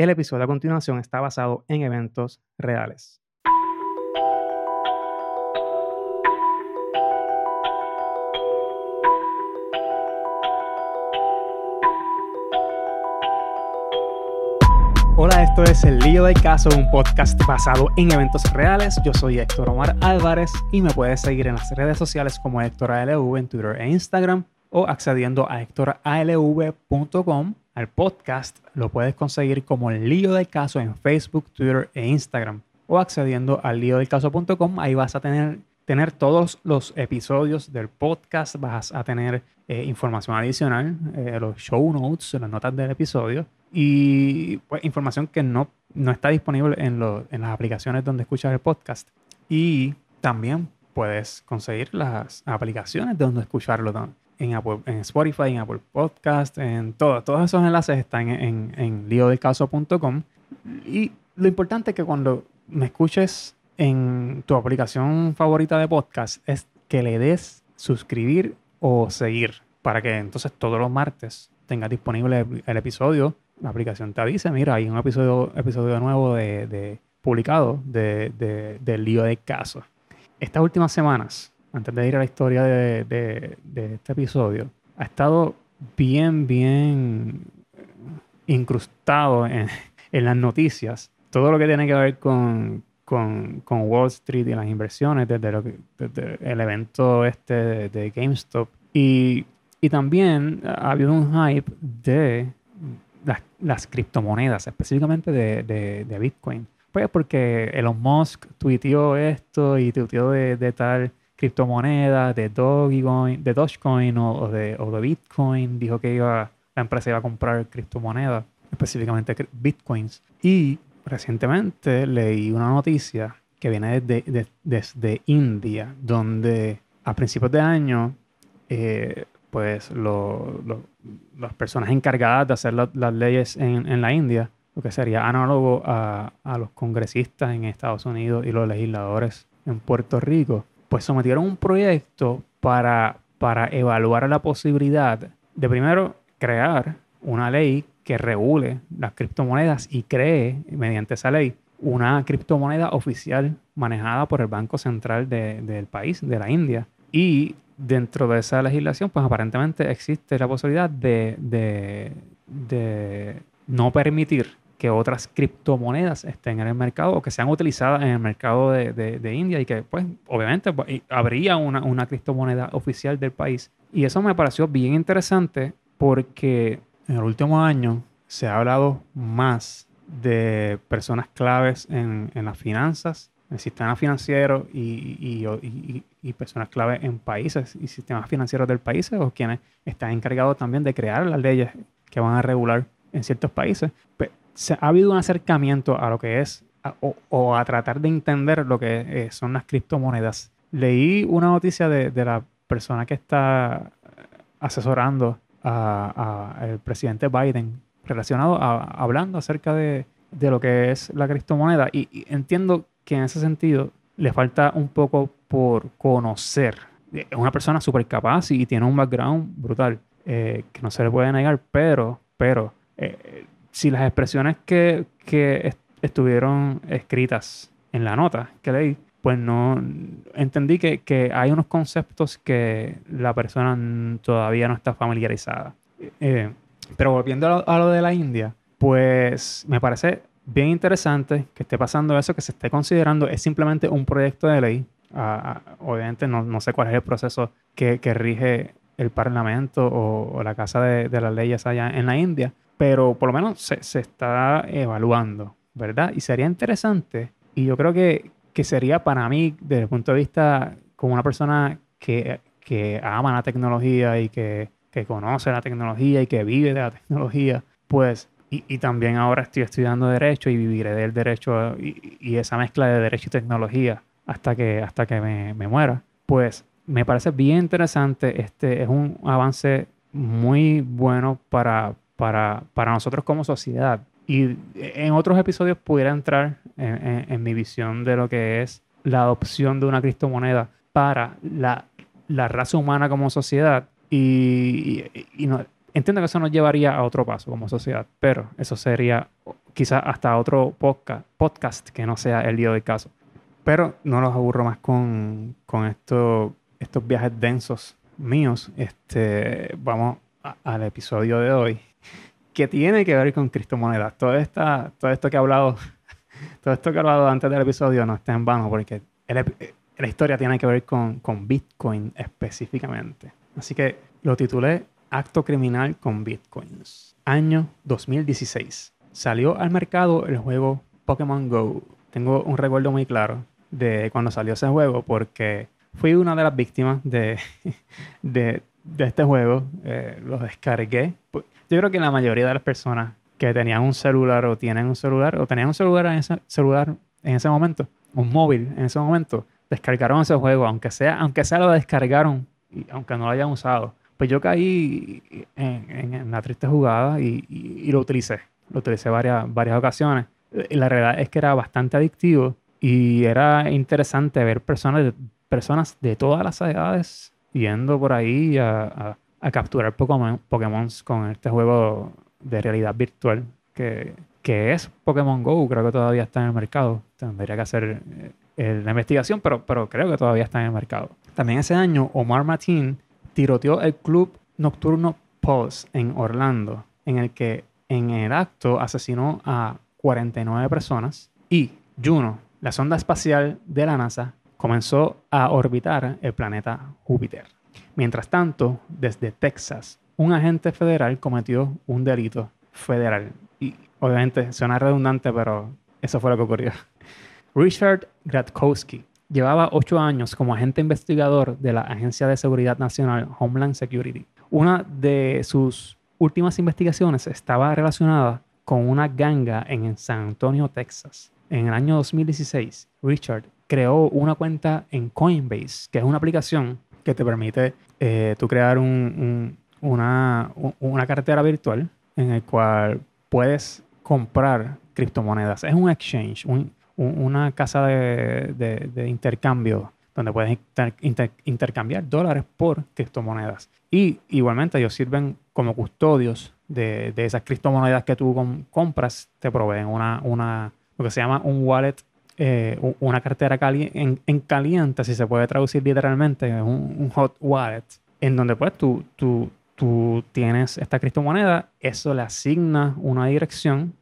El episodio a continuación está basado en eventos reales. Hola, esto es El Lío del Caso, un podcast basado en eventos reales. Yo soy Héctor Omar Álvarez y me puedes seguir en las redes sociales como Héctor ALV en Twitter e Instagram o accediendo a héctoralv.com. Al podcast lo puedes conseguir como El Lío del Caso en Facebook, Twitter e Instagram o accediendo al líodelcaso.com. Ahí vas a tener, tener todos los episodios del podcast, vas a tener eh, información adicional, eh, los show notes, las notas del episodio y pues, información que no, no está disponible en, en las aplicaciones donde escuchas el podcast. Y también puedes conseguir las aplicaciones de donde escucharlo en, en Spotify, en Apple Podcast, en todo. Todos esos enlaces están en, en liodelcaso.com. Y lo importante es que cuando me escuches en tu aplicación favorita de podcast es que le des suscribir o seguir para que entonces todos los martes tengas disponible el episodio la aplicación te avisa, mira, hay un episodio, episodio nuevo de, publicado de, del lío de caso. Estas últimas semanas, antes de ir a la historia de, este episodio, ha estado bien, bien incrustado en, las noticias. Todo lo que tiene que ver con, con, Wall Street y las inversiones, desde, el evento este de, GameStop. Y, y también ha habido un hype de las, criptomonedas, específicamente de, Bitcoin. Pues porque Elon Musk tuiteó esto y tuiteó de, tal criptomoneda, de Dogecoin, de Dogecoin o, de, Bitcoin. Dijo que iba, la empresa iba a comprar criptomonedas, específicamente Bitcoins. Y recientemente leí una noticia que viene desde, desde India, donde a principios de año eh, pues las personas encargadas de hacer las leyes en, la India, lo que sería análogo a, los congresistas en Estados Unidos y los legisladores en Puerto Rico, pues sometieron un proyecto para, para evaluar la posibilidad de primero crear una ley que regule las criptomonedas y cree mediante esa ley una criptomoneda oficial manejada por el Banco Central del país, de la India, y dentro de esa legislación, pues aparentemente existe la posibilidad de, no permitir que otras criptomonedas estén en el mercado o que sean utilizadas en el mercado de, India y que, pues, obviamente pues, habría una, una, criptomoneda oficial del país. Y eso me pareció bien interesante porque en el último año se ha hablado más de personas claves en, en las finanzas el sistema financiero y, personas clave en países y sistemas financieros del país o quienes están encargados también de crear las leyes que van a regular en ciertos países. Se, ha habido un acercamiento a lo que es o, a tratar de entender lo que eh, son las criptomonedas. Leí una noticia de, la persona que está asesorando al presidente Biden relacionado a, hablando acerca de, de, lo que es la criptomoneda y entiendo que en ese sentido le falta un poco por conocer. Es una persona súper capaz y tiene un background brutal eh, que no se le puede negar, pero, pero eh, si las expresiones que, que estuvieron escritas en la nota que leí, pues no entendí que, que, hay unos conceptos que la persona todavía no está familiarizada. Eh, pero volviendo a lo, de la India, pues me parece bien interesante que esté pasando eso, que se esté considerando, es simplemente un proyecto de ley. Obviamente no, no, sé cuál es el proceso que, que rige el Parlamento o, la Casa de, de, las Leyes allá en la India, pero por lo menos se, se, está evaluando, ¿verdad? Y sería interesante, y yo creo que, que sería para mí, desde el punto de vista como una persona que, que ama la tecnología y que, que conoce la tecnología y que vive de la tecnología, pues y, también ahora estoy estudiando Derecho y viviré del Derecho y, esa mezcla de Derecho y tecnología hasta que, hasta que me, me, muera. Pues me parece bien interesante. Este es un avance muy bueno para, para, para nosotros como sociedad. Y en otros episodios pudiera entrar en, en, mi visión de lo que es la adopción de una criptomoneda para la, la raza humana como sociedad. Y, y, y no, Entiendo que eso nos llevaría a otro paso como sociedad, pero eso sería quizás hasta otro podcast, podcast que no sea el lío del caso. Pero no los aburro más con, con esto, estos viajes densos míos. Este, vamos al episodio de hoy, que tiene que ver con criptomonedas. Todo, esta, todo esto que he hablado, todo esto que he hablado antes del episodio no está en vano, porque la historia tiene que ver con, con Bitcoin específicamente. Así que lo titulé Acto criminal con Bitcoins. Año 2016. Salió al mercado el juego Pokémon Go. Tengo un recuerdo muy claro de cuando salió ese juego porque fui una de las víctimas de, de, este juego. Eh, lo descargué. Yo creo que la mayoría de las personas que tenían un celular o tienen un celular o tenían un celular en ese, celular en ese momento, un móvil en ese momento, descargaron ese juego, aunque sea, aunque sea lo descargaron, y aunque no lo hayan usado pues yo caí en, la triste jugada y, lo utilicé. Lo utilicé varias, varias ocasiones. Y la realidad es que era bastante adictivo y era interesante ver personas personas de todas las edades yendo por ahí a, capturar Pokémon, Pokémon con este juego de realidad virtual que, que es Pokémon Go. Creo que todavía está en el mercado. Tendría que hacer eh, la investigación, pero, pero creo que todavía está en el mercado. También ese año, Omar Martin tiroteó el club nocturno Pulse en Orlando, en el que en el acto asesinó a 49 personas y Juno, la sonda espacial de la NASA, comenzó a orbitar el planeta Júpiter. Mientras tanto, desde Texas, un agente federal cometió un delito federal. Y obviamente suena redundante, pero eso fue lo que ocurrió. Richard Gratkowski, Llevaba ocho años como agente investigador de la Agencia de Seguridad Nacional Homeland Security. Una de sus últimas investigaciones estaba relacionada con una ganga en San Antonio, Texas. En el año 2016, Richard creó una cuenta en Coinbase, que es una aplicación que te permite eh, tú crear una, una cartera virtual en el cual puedes comprar criptomonedas. Es un exchange, un, una casa de, intercambio donde puedes intercambiar dólares por criptomonedas. Y igualmente ellos sirven como custodios de, esas criptomonedas que tú compras, te proveen una, una, lo que se llama un wallet, eh, una cartera en, caliente, si se puede traducir literalmente, un, un hot wallet, en donde pues tú, tú, tú tienes esta criptomoneda, eso le asigna una dirección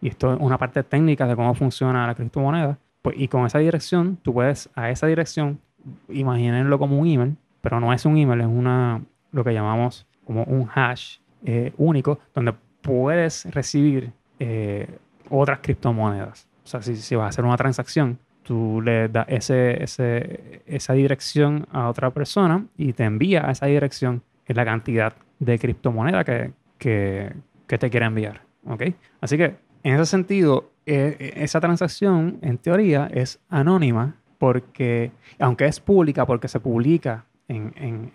y esto es una parte técnica de cómo funciona la criptomoneda, pues, y con esa dirección, tú puedes a esa dirección, imagínenlo como un email, pero no es un email, es una, lo que llamamos como un hash eh, único, donde puedes recibir eh, otras criptomonedas. O sea, si, si, vas a hacer una transacción, tú le das ese, ese, esa dirección a otra persona y te envía a esa dirección la cantidad de criptomoneda que, que, que te quiere enviar. ¿ok? Así que en ese sentido, eh, eh, esa transacción, en teoría, es anónima porque, aunque es pública, porque se publica en,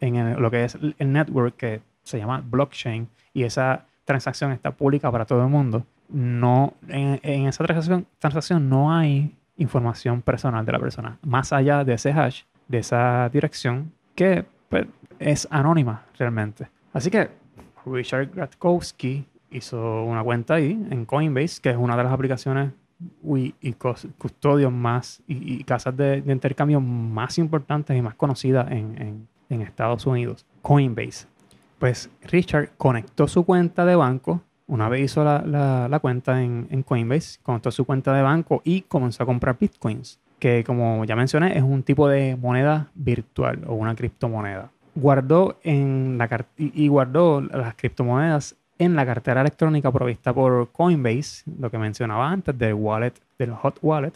lo que es el network que se llama blockchain y esa transacción está pública para todo el mundo, no, en, esa transacción, transacción no hay información personal de la persona, más allá de ese hash, de esa dirección, que pues, es anónima realmente. Así que Richard Gratkowski hizo una cuenta ahí en Coinbase, que es una de las aplicaciones y, custodios más y, casas de, intercambio más importantes y más conocidas en, Estados Unidos. Coinbase. Pues Richard conectó su cuenta de banco. Una vez hizo la, cuenta en, Coinbase, conectó su cuenta de banco y comenzó a comprar bitcoins, que como ya mencioné es un tipo de moneda virtual o una criptomoneda. Guardó en la y guardó las criptomonedas en la cartera electrónica provista por Coinbase, lo que mencionaba antes del wallet, del hot wallet.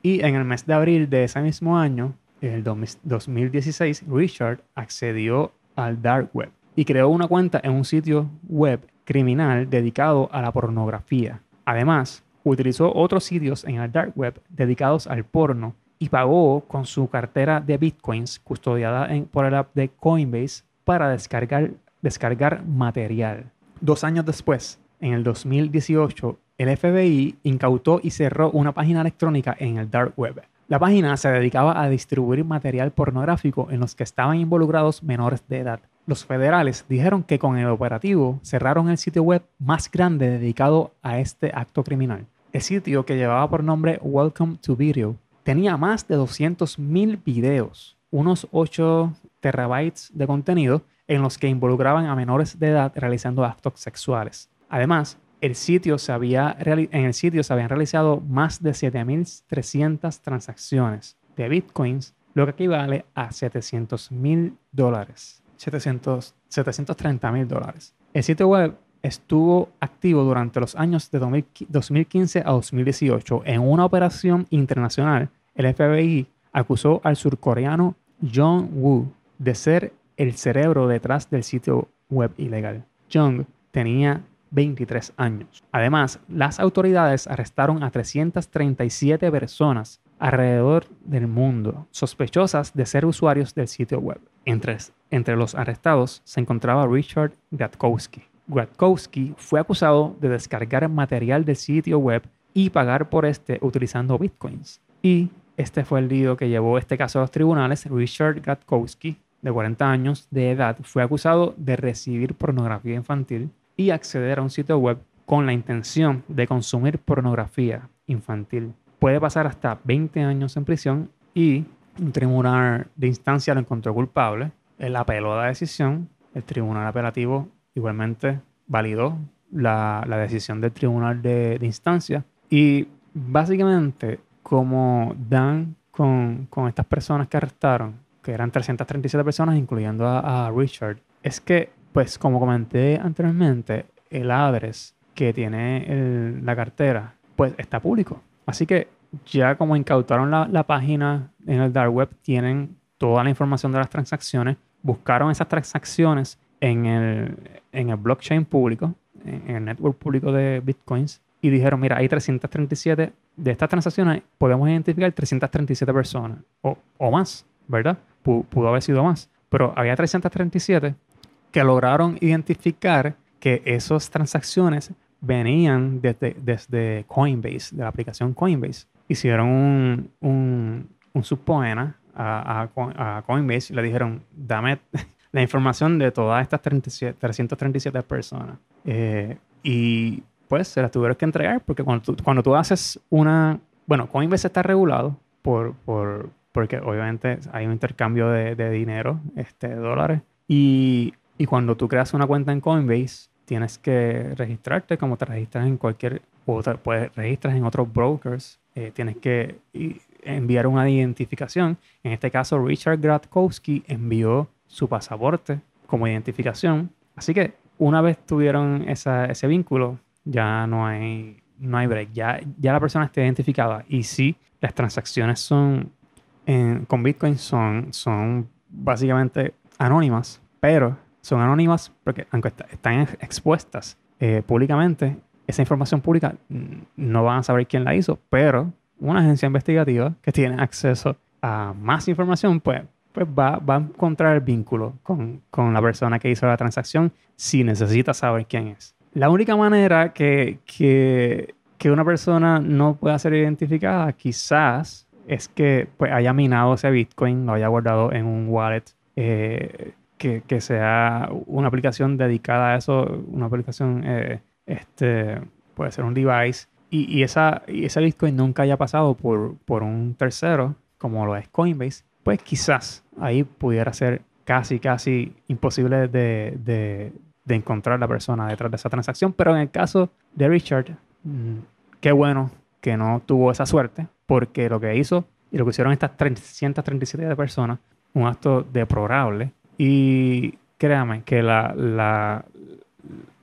Y en el mes de abril de ese mismo año, el 2016, Richard accedió al dark web y creó una cuenta en un sitio web criminal dedicado a la pornografía. Además, utilizó otros sitios en el dark web dedicados al porno y pagó con su cartera de bitcoins custodiada por el app de Coinbase para descargar, descargar material. Dos años después, en el 2018, el FBI incautó y cerró una página electrónica en el dark web. La página se dedicaba a distribuir material pornográfico en los que estaban involucrados menores de edad. Los federales dijeron que con el operativo cerraron el sitio web más grande dedicado a este acto criminal. El sitio que llevaba por nombre Welcome to Video tenía más de 200.000 videos, unos 8 terabytes de contenido en los que involucraban a menores de edad realizando actos sexuales. Además, el sitio se había en el sitio se habían realizado más de 7.300 transacciones de bitcoins, lo que equivale a 700 mil dólares. 730 mil dólares. El sitio web estuvo activo durante los años de 2015 a 2018. En una operación internacional, el FBI acusó al surcoreano Jong Woo de ser el cerebro detrás del sitio web ilegal. Jong tenía 23 años. Además, las autoridades arrestaron a 337 personas alrededor del mundo sospechosas de ser usuarios del sitio web. Entre, los arrestados se encontraba Richard Gatkowski. Gatkowski fue acusado de descargar material del sitio web y pagar por este utilizando bitcoins. Y este fue el lío que llevó este caso a los tribunales. Richard Gatkowski, de 40 años de edad, fue acusado de recibir pornografía infantil y acceder a un sitio web con la intención de consumir pornografía infantil. Puede pasar hasta 20 años en prisión y un tribunal de instancia lo encontró culpable. Él apeló a la decisión. El tribunal apelativo igualmente validó la, decisión del tribunal de, instancia. Y básicamente, como dan con, estas personas que arrestaron, que eran 337 personas, incluyendo a Richard, es que pues como comenté anteriormente, el address que tiene la cartera, pues está público. Así que ya como incautaron la, página en el dark web, tienen toda la información de las transacciones, buscaron esas transacciones en el, en el blockchain público, en el network público de bitcoins, y dijeron, mira, hay 337 de estas transacciones, podemos identificar 337 personas o, o más, ¿verdad? pudo haber sido más, pero había 337 que lograron identificar que esas transacciones venían desde, desde Coinbase, de la aplicación Coinbase. Hicieron un, un, un subpoena a, a, Coinbase y le dijeron, dame la información de todas estas 337 personas. Eh, y pues se las tuvieron que entregar porque cuando tú, cuando tú haces una... Bueno, Coinbase está regulado por, por, porque obviamente hay un intercambio de, de dinero, este, de dólares. Y y cuando tú creas una cuenta en Coinbase, tienes que registrarte como te registras en cualquier, o te puedes registrar en otros brokers. Eh, tienes que enviar una identificación. En este caso, Richard Gratkowski envió su pasaporte como identificación. Así que una vez tuvieron ese vínculo, ya no hay, no hay break. Ya, ya la persona está identificada. Y sí, las transacciones son con Bitcoin son, son básicamente anónimas, pero son anónimas porque aunque están expuestas eh, públicamente, esa información pública no van a saber quién la hizo, pero una agencia investigativa que tiene acceso a más información, pues, pues va, va a encontrar el vínculo con, con, la persona que hizo la transacción si necesita saber quién es. La única manera que, que, que una persona no pueda ser identificada quizás es que pues, haya minado ese Bitcoin, lo haya guardado en un wallet eh, que, que, sea una aplicación dedicada a eso, una aplicación, eh, este, puede ser un device, y, y, esa, y ese Bitcoin nunca haya pasado por, por un tercero, como lo es Coinbase, pues quizás ahí pudiera ser casi, casi imposible de, de, de encontrar la persona detrás de esa transacción. Pero en el caso de Richard, mm, qué bueno que no tuvo esa suerte, porque lo que hizo y lo que hicieron estas 337 personas, un acto deplorable, y créame que la, la,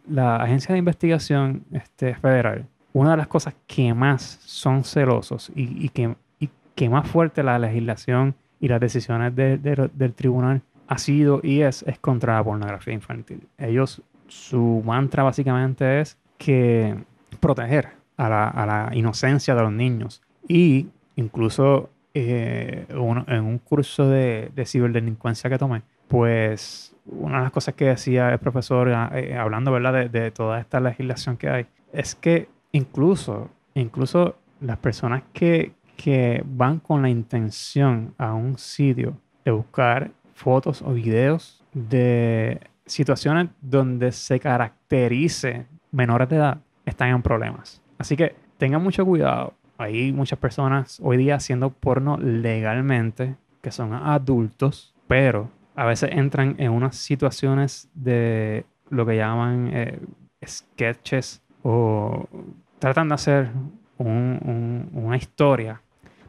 la agencia de investigación este, federal, una de las cosas que más son celosos y, y que, y que más fuerte la legislación y las decisiones del tribunal ha sido y es, es contra la pornografía infantil. Ellos, su mantra básicamente es que proteger a la, a la inocencia de los niños. Y incluso eh, en un curso de, de ciberdelincuencia que tomé, pues una de las cosas que decía el profesor, ah, eh, hablando ¿verdad? De, toda esta legislación que hay, es que incluso, incluso las personas que, que van con la intención a un sitio de buscar fotos o videos de situaciones donde se caracterice menores de edad están en problemas. Así que tengan mucho cuidado. Hay muchas personas hoy día haciendo porno legalmente que son adultos, pero a veces entran en unas situaciones de lo que llaman eh, sketches o tratan de hacer una historia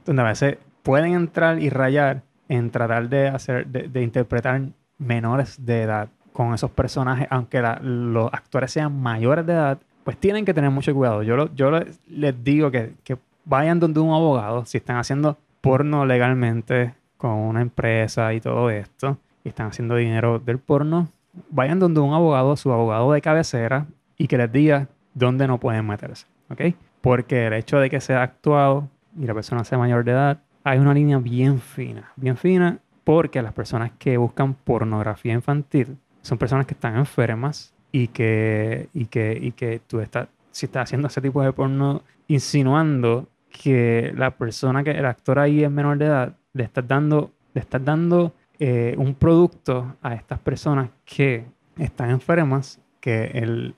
donde a veces pueden entrar y rayar en tratar de hacer, de, interpretar menores de edad con esos personajes, aunque los actores sean mayores de edad, pues tienen que tener mucho cuidado. Yo, yo les digo que, que vayan donde un abogado, si están haciendo porno legalmente con una empresa y todo esto, y están haciendo dinero del porno, vayan donde un abogado, su abogado de cabecera, y que les diga dónde no pueden meterse, ¿ok? Porque el hecho de que sea actuado y la persona sea mayor de edad, hay una línea bien fina, bien fina, porque las personas que buscan pornografía infantil son personas que están enfermas y que, y que, y que tú estás, si estás haciendo ese tipo de porno, insinuando que la persona que el actor ahí es menor de edad, le estás dando, le estás dando eh, un producto a estas personas que están enfermas, que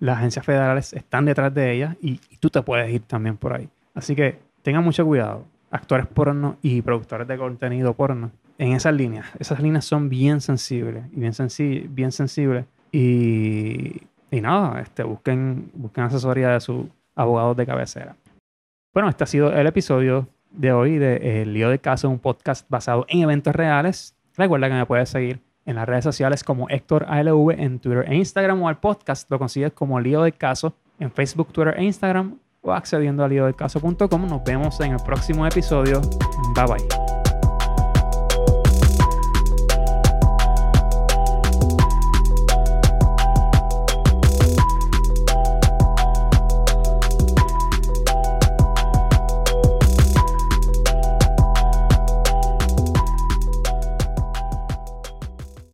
las agencias federales están detrás de ellas y, tú te puedes ir también por ahí. Así que tengan mucho cuidado, actores porno y productores de contenido porno, en esas líneas. Esas líneas son bien sensibles y bien, bien sensibles. Y, y nada, este, busquen, busquen asesoría de sus abogados de cabecera. Bueno, este ha sido el episodio de hoy de El Lío de Caso, un podcast basado en eventos reales. Recuerda que me puedes seguir en las redes sociales como Héctor ALV en Twitter e Instagram o al podcast lo consigues como Lío de Caso en Facebook, Twitter e Instagram o accediendo a líodecaso.com. Nos vemos en el próximo episodio. Bye bye.